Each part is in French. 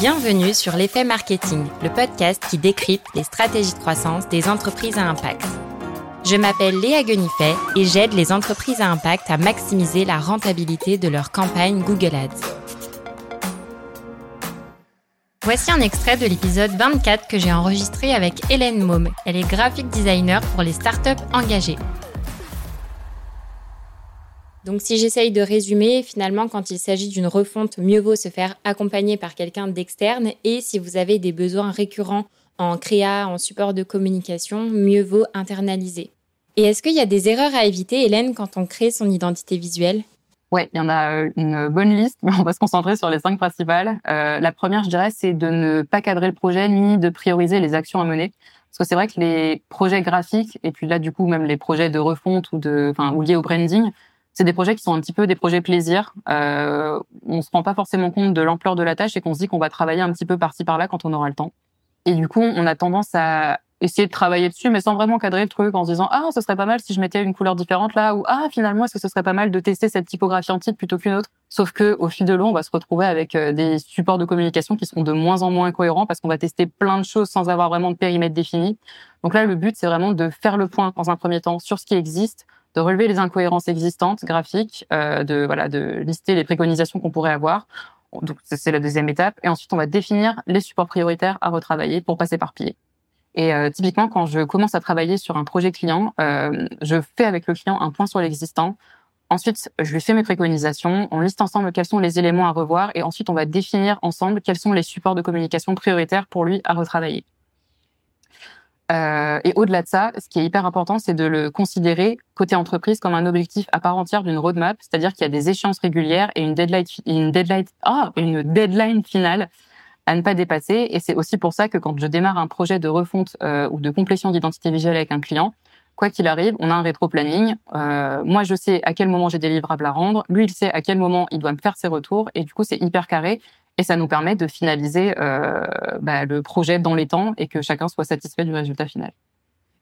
Bienvenue sur l'effet marketing, le podcast qui décrypte les stratégies de croissance des entreprises à impact. Je m'appelle Léa Guenifet et j'aide les entreprises à impact à maximiser la rentabilité de leur campagne Google Ads. Voici un extrait de l'épisode 24 que j'ai enregistré avec Hélène Maume. Elle est graphic designer pour les startups engagées. Donc si j'essaye de résumer, finalement, quand il s'agit d'une refonte, mieux vaut se faire accompagner par quelqu'un d'externe. Et si vous avez des besoins récurrents en créa, en support de communication, mieux vaut internaliser. Et est-ce qu'il y a des erreurs à éviter, Hélène, quand on crée son identité visuelle? Ouais, il y en a euh, une bonne liste, mais on va se concentrer sur les cinq principales. Euh, la première, je dirais, c'est de ne pas cadrer le projet ni de prioriser les actions à mener. Parce que c'est vrai que les projets graphiques, et puis là, du coup, même les projets de refonte ou de, ou liés au branding, c'est des projets qui sont un petit peu des projets plaisir. Euh, on se rend pas forcément compte de l'ampleur de la tâche et qu'on se dit qu'on va travailler un petit peu par-ci par-là quand on aura le temps. Et du coup, on a tendance à essayer de travailler dessus, mais sans vraiment cadrer le truc, en se disant ah ce serait pas mal si je mettais une couleur différente là, ou ah finalement est-ce que ce serait pas mal de tester cette typographie en plutôt qu'une autre? Sauf que au fil de l'eau, on va se retrouver avec euh, des supports de communication qui seront de moins en moins cohérents parce qu'on va tester plein de choses sans avoir vraiment de périmètre défini. Donc là, le but c'est vraiment de faire le point dans un premier temps sur ce qui existe, de relever les incohérences existantes graphiques, euh, de voilà, de lister les préconisations qu'on pourrait avoir. Donc c'est la deuxième étape. Et ensuite, on va définir les supports prioritaires à retravailler pour pas s'éparpiller. Et euh, typiquement, quand je commence à travailler sur un projet client, euh, je fais avec le client un point sur l'existant. Ensuite, je lui fais mes préconisations, on liste ensemble quels sont les éléments à revoir et ensuite on va définir ensemble quels sont les supports de communication prioritaires pour lui à retravailler. Euh, et au-delà de ça, ce qui est hyper important, c'est de le considérer côté entreprise comme un objectif à part entière d'une roadmap, c'est-à-dire qu'il y a des échéances régulières et une deadline, une deadline, ah, une deadline finale à ne pas dépasser. Et c'est aussi pour ça que quand je démarre un projet de refonte euh, ou de complétion d'identité visuelle avec un client, quoi qu'il arrive, on a un rétro-planning. Euh, moi, je sais à quel moment j'ai des livrables à rendre. Lui, il sait à quel moment il doit me faire ses retours. Et du coup, c'est hyper carré. Et ça nous permet de finaliser euh, bah, le projet dans les temps et que chacun soit satisfait du résultat final.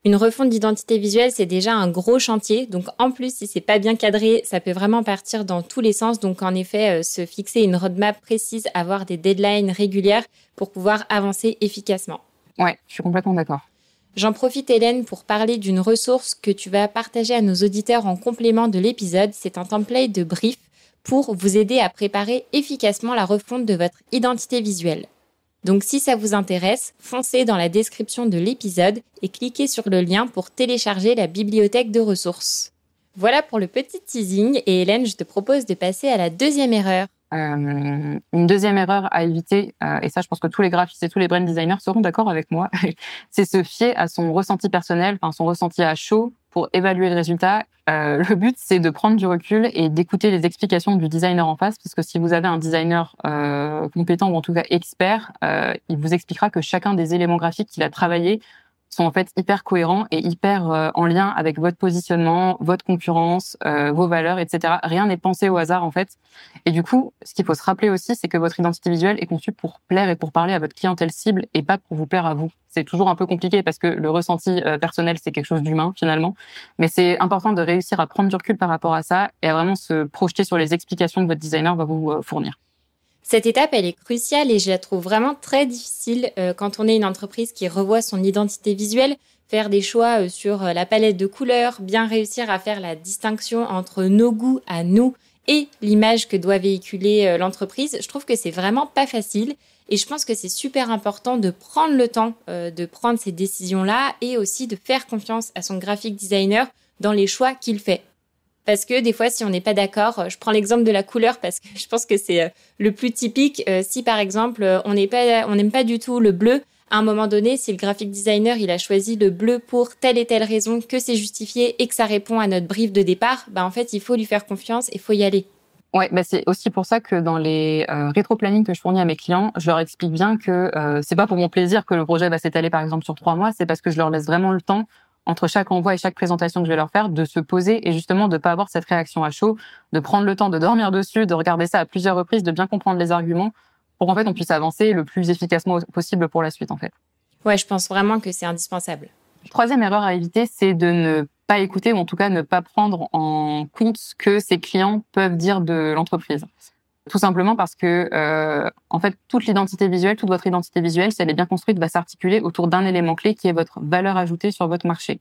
Une refonte d'identité visuelle, c'est déjà un gros chantier. Donc, en plus, si c'est pas bien cadré, ça peut vraiment partir dans tous les sens. Donc, en effet, euh, se fixer une roadmap précise, avoir des deadlines régulières pour pouvoir avancer efficacement. Ouais, je suis complètement d'accord. J'en profite, Hélène, pour parler d'une ressource que tu vas partager à nos auditeurs en complément de l'épisode. C'est un template de brief pour vous aider à préparer efficacement la refonte de votre identité visuelle. Donc si ça vous intéresse, foncez dans la description de l'épisode et cliquez sur le lien pour télécharger la bibliothèque de ressources. Voilà pour le petit teasing et Hélène, je te propose de passer à la deuxième erreur. Euh, une deuxième erreur à éviter, euh, et ça je pense que tous les graphistes et tous les brand designers seront d'accord avec moi, c'est se fier à son ressenti personnel, enfin son ressenti à chaud pour évaluer le résultat. Euh, le but c'est de prendre du recul et d'écouter les explications du designer en face, parce que si vous avez un designer euh, compétent ou en tout cas expert, euh, il vous expliquera que chacun des éléments graphiques qu'il a travaillé sont en fait hyper cohérents et hyper euh, en lien avec votre positionnement, votre concurrence, euh, vos valeurs, etc. Rien n'est pensé au hasard en fait. Et du coup, ce qu'il faut se rappeler aussi, c'est que votre identité visuelle est conçue pour plaire et pour parler à votre clientèle cible et pas pour vous plaire à vous. C'est toujours un peu compliqué parce que le ressenti euh, personnel, c'est quelque chose d'humain finalement. Mais c'est important de réussir à prendre du recul par rapport à ça et à vraiment se projeter sur les explications que votre designer va vous fournir. Cette étape, elle est cruciale et je la trouve vraiment très difficile euh, quand on est une entreprise qui revoit son identité visuelle, faire des choix euh, sur euh, la palette de couleurs, bien réussir à faire la distinction entre nos goûts à nous et l'image que doit véhiculer l'entreprise. Je trouve que c'est vraiment pas facile et je pense que c'est super important de prendre le temps de prendre ces décisions-là et aussi de faire confiance à son graphic designer dans les choix qu'il fait. Parce que des fois, si on n'est pas d'accord, euh, je prends l'exemple de la couleur parce que je pense que c'est euh, le plus typique. Euh, si par exemple, on n'aime pas du tout le bleu, à un moment donné, si le graphic designer il a choisi le bleu pour telle et telle raison, que c'est justifié et que ça répond à notre brief de départ, bah en fait, il faut lui faire confiance et faut y aller. Ouais, bah c'est aussi pour ça que dans les euh, rétro-planning que je fournis à mes clients, je leur explique bien que euh, c'est pas pour mon plaisir que le projet va s'étaler par exemple sur trois mois, c'est parce que je leur laisse vraiment le temps entre chaque envoi et chaque présentation que je vais leur faire, de se poser et justement de pas avoir cette réaction à chaud, de prendre le temps de dormir dessus, de regarder ça à plusieurs reprises, de bien comprendre les arguments pour qu'en fait on puisse avancer le plus efficacement possible pour la suite en fait. Ouais, je pense vraiment que c'est indispensable. Troisième erreur à éviter, c'est de ne pas écouter ou en tout cas ne pas prendre en compte ce que ses clients peuvent dire de l'entreprise. Tout simplement parce que, euh, en fait, toute l'identité visuelle, toute votre identité visuelle, si elle est bien construite, va s'articuler autour d'un élément clé qui est votre valeur ajoutée sur votre marché.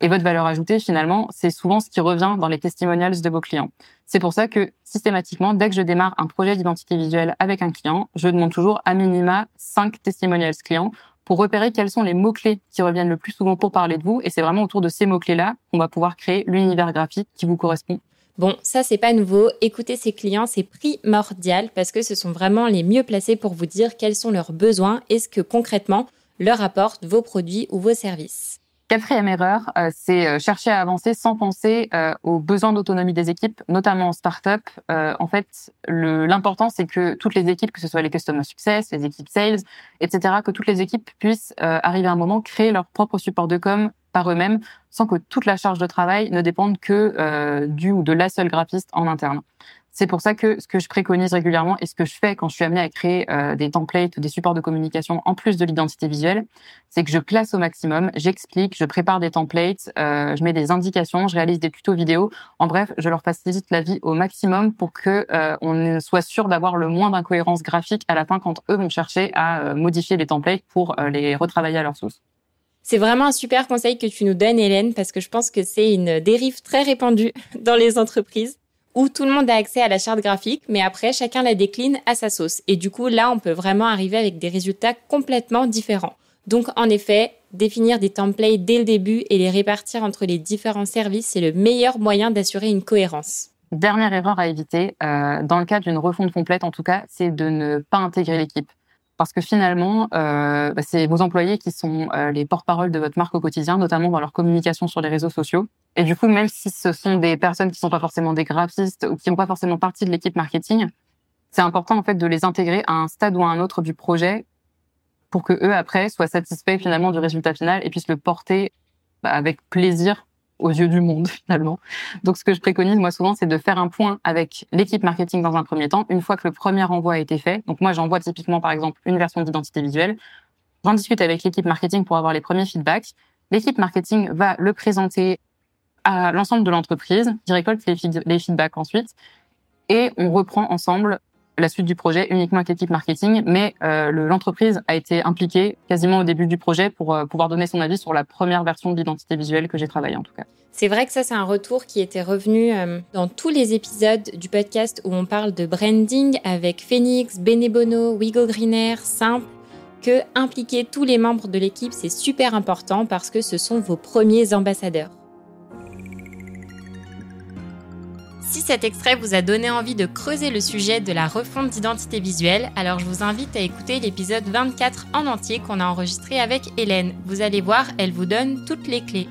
Et votre valeur ajoutée, finalement, c'est souvent ce qui revient dans les testimonials de vos clients. C'est pour ça que, systématiquement, dès que je démarre un projet d'identité visuelle avec un client, je demande toujours à minima cinq testimonials clients pour repérer quels sont les mots-clés qui reviennent le plus souvent pour parler de vous. Et c'est vraiment autour de ces mots-clés-là qu'on va pouvoir créer l'univers graphique qui vous correspond Bon, ça c'est pas nouveau. Écouter ses clients, c'est primordial parce que ce sont vraiment les mieux placés pour vous dire quels sont leurs besoins et ce que concrètement leur apportent vos produits ou vos services. Quatrième erreur, euh, c'est euh, chercher à avancer sans penser euh, aux besoins d'autonomie des équipes, notamment en start-up. en fait, l'important, c'est que toutes les équipes, que ce soit les customer success, les équipes sales, etc., que toutes les équipes puissent arriver à un moment créer leur propre support de com par eux-mêmes, sans que toute la charge de travail ne dépende que du ou de la seule graphiste en interne. C'est pour ça que ce que je préconise régulièrement et ce que je fais quand je suis amenée à créer euh, des templates, des supports de communication en plus de l'identité visuelle, c'est que je classe au maximum, j'explique, je prépare des templates, euh, je mets des indications, je réalise des tutos vidéo. En bref, je leur facilite la vie au maximum pour que euh, on soit sûr d'avoir le moins d'incohérences graphiques à la fin quand eux vont chercher à modifier les templates pour les retravailler à leur sauce. C'est vraiment un super conseil que tu nous donnes, Hélène, parce que je pense que c'est une dérive très répandue dans les entreprises où tout le monde a accès à la charte graphique, mais après, chacun la décline à sa sauce. Et du coup, là, on peut vraiment arriver avec des résultats complètement différents. Donc, en effet, définir des templates dès le début et les répartir entre les différents services, c'est le meilleur moyen d'assurer une cohérence. Dernière erreur à éviter, euh, dans le cas d'une refonte complète en tout cas, c'est de ne pas intégrer l'équipe parce que finalement, euh, bah, c'est vos employés qui sont euh, les porte-parole de votre marque au quotidien, notamment dans leur communication sur les réseaux sociaux. Et du coup, même si ce sont des personnes qui sont pas forcément des graphistes ou qui n'ont pas forcément partie de l'équipe marketing, c'est important en fait de les intégrer à un stade ou à un autre du projet pour que eux après soient satisfaits finalement du résultat final et puissent le porter bah, avec plaisir aux yeux du monde finalement. Donc ce que je préconise moi souvent c'est de faire un point avec l'équipe marketing dans un premier temps une fois que le premier envoi a été fait. Donc moi j'envoie typiquement par exemple une version d'identité visuelle. J'en discute avec l'équipe marketing pour avoir les premiers feedbacks. L'équipe marketing va le présenter à l'ensemble de l'entreprise, qui récolte les, les feedbacks ensuite et on reprend ensemble la suite du projet uniquement avec l'équipe marketing, mais euh, l'entreprise a été impliquée quasiment au début du projet pour euh, pouvoir donner son avis sur la première version de l'identité visuelle que j'ai travaillé en tout cas. C'est vrai que ça, c'est un retour qui était revenu euh, dans tous les épisodes du podcast où on parle de branding avec Phoenix, Benebono, Wigo Greener, Simple, que impliquer tous les membres de l'équipe, c'est super important parce que ce sont vos premiers ambassadeurs. Si cet extrait vous a donné envie de creuser le sujet de la refonte d'identité visuelle, alors je vous invite à écouter l'épisode 24 en entier qu'on a enregistré avec Hélène. Vous allez voir, elle vous donne toutes les clés.